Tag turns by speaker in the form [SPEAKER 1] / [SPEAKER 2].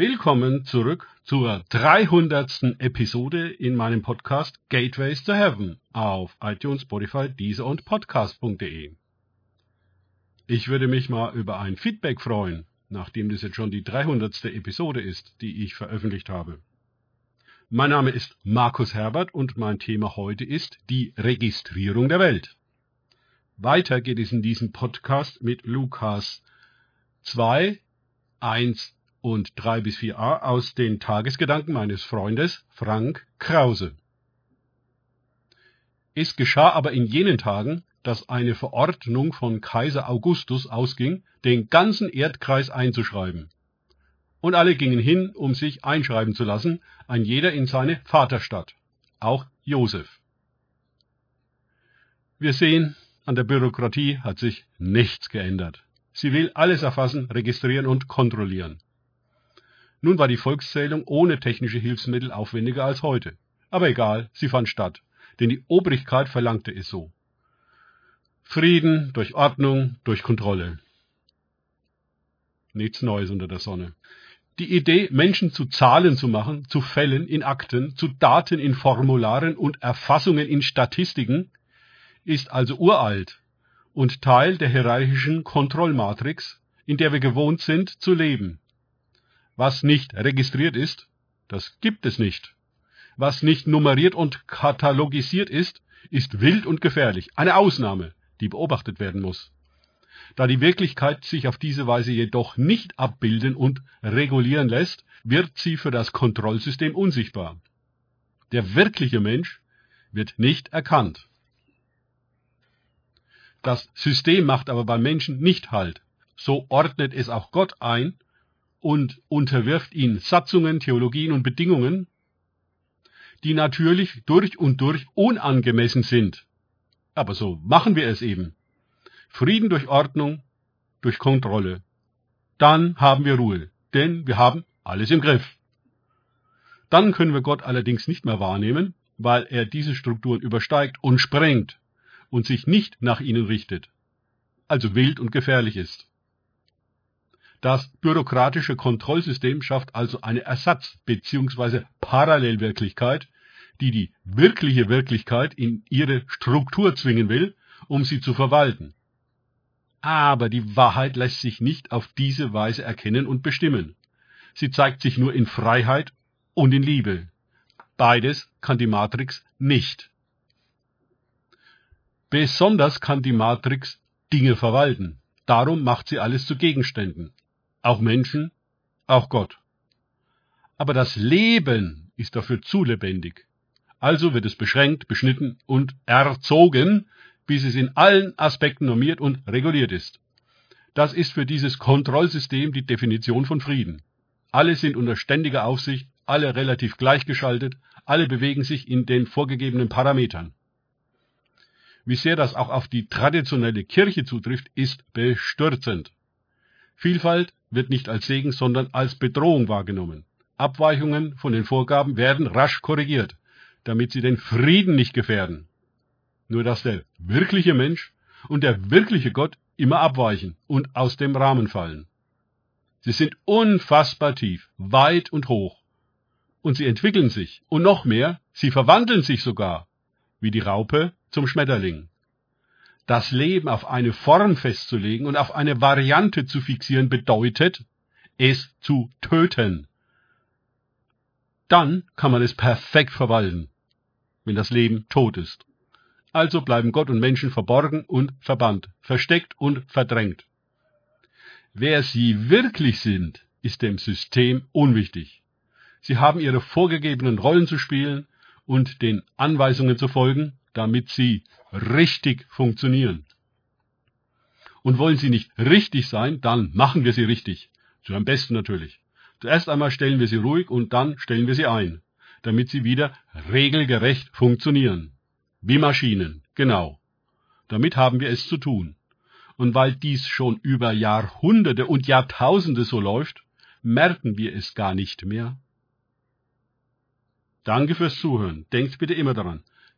[SPEAKER 1] Willkommen zurück zur 300. Episode in meinem Podcast Gateways to Heaven auf iTunes, Spotify, Deezer und Podcast.de. Ich würde mich mal über ein Feedback freuen, nachdem das jetzt schon die 300. Episode ist, die ich veröffentlicht habe. Mein Name ist Markus Herbert und mein Thema heute ist die Registrierung der Welt. Weiter geht es in diesem Podcast mit Lukas 2, 1 und 3 bis 4a aus den Tagesgedanken meines Freundes Frank Krause. Es geschah aber in jenen Tagen, dass eine Verordnung von Kaiser Augustus ausging, den ganzen Erdkreis einzuschreiben. Und alle gingen hin, um sich einschreiben zu lassen, ein jeder in seine Vaterstadt, auch Josef. Wir sehen, an der Bürokratie hat sich nichts geändert. Sie will alles erfassen, registrieren und kontrollieren. Nun war die Volkszählung ohne technische Hilfsmittel aufwendiger als heute. Aber egal, sie fand statt, denn die Obrigkeit verlangte es so. Frieden durch Ordnung, durch Kontrolle. Nichts Neues unter der Sonne. Die Idee, Menschen zu Zahlen zu machen, zu Fällen in Akten, zu Daten in Formularen und Erfassungen in Statistiken, ist also uralt und Teil der hierarchischen Kontrollmatrix, in der wir gewohnt sind zu leben. Was nicht registriert ist, das gibt es nicht. Was nicht nummeriert und katalogisiert ist, ist wild und gefährlich, eine Ausnahme, die beobachtet werden muss. Da die Wirklichkeit sich auf diese Weise jedoch nicht abbilden und regulieren lässt, wird sie für das Kontrollsystem unsichtbar. Der wirkliche Mensch wird nicht erkannt. Das System macht aber beim Menschen nicht Halt. So ordnet es auch Gott ein und unterwirft ihn Satzungen, Theologien und Bedingungen, die natürlich durch und durch unangemessen sind. Aber so machen wir es eben. Frieden durch Ordnung, durch Kontrolle. Dann haben wir Ruhe, denn wir haben alles im Griff. Dann können wir Gott allerdings nicht mehr wahrnehmen, weil er diese Strukturen übersteigt und sprengt und sich nicht nach ihnen richtet, also wild und gefährlich ist. Das bürokratische Kontrollsystem schafft also eine Ersatz- bzw. Parallelwirklichkeit, die die wirkliche Wirklichkeit in ihre Struktur zwingen will, um sie zu verwalten. Aber die Wahrheit lässt sich nicht auf diese Weise erkennen und bestimmen. Sie zeigt sich nur in Freiheit und in Liebe. Beides kann die Matrix nicht. Besonders kann die Matrix Dinge verwalten. Darum macht sie alles zu Gegenständen auch Menschen, auch Gott. Aber das Leben ist dafür zu lebendig. Also wird es beschränkt, beschnitten und erzogen, bis es in allen Aspekten normiert und reguliert ist. Das ist für dieses Kontrollsystem die Definition von Frieden. Alle sind unter ständiger Aufsicht, alle relativ gleichgeschaltet, alle bewegen sich in den vorgegebenen Parametern. Wie sehr das auch auf die traditionelle Kirche zutrifft, ist bestürzend. Vielfalt wird nicht als Segen, sondern als Bedrohung wahrgenommen. Abweichungen von den Vorgaben werden rasch korrigiert, damit sie den Frieden nicht gefährden. Nur dass der wirkliche Mensch und der wirkliche Gott immer abweichen und aus dem Rahmen fallen. Sie sind unfassbar tief, weit und hoch. Und sie entwickeln sich. Und noch mehr, sie verwandeln sich sogar, wie die Raupe zum Schmetterling das Leben auf eine Form festzulegen und auf eine Variante zu fixieren bedeutet, es zu töten. Dann kann man es perfekt verwalten, wenn das Leben tot ist. Also bleiben Gott und Menschen verborgen und verbannt, versteckt und verdrängt. Wer sie wirklich sind, ist dem System unwichtig. Sie haben ihre vorgegebenen Rollen zu spielen und den Anweisungen zu folgen, damit sie richtig funktionieren. Und wollen sie nicht richtig sein, dann machen wir sie richtig. Zu am besten natürlich. Zuerst einmal stellen wir sie ruhig und dann stellen wir sie ein, damit sie wieder regelgerecht funktionieren. Wie Maschinen, genau. Damit haben wir es zu tun. Und weil dies schon über Jahrhunderte und Jahrtausende so läuft, merken wir es gar nicht mehr. Danke fürs Zuhören. Denkt bitte immer daran.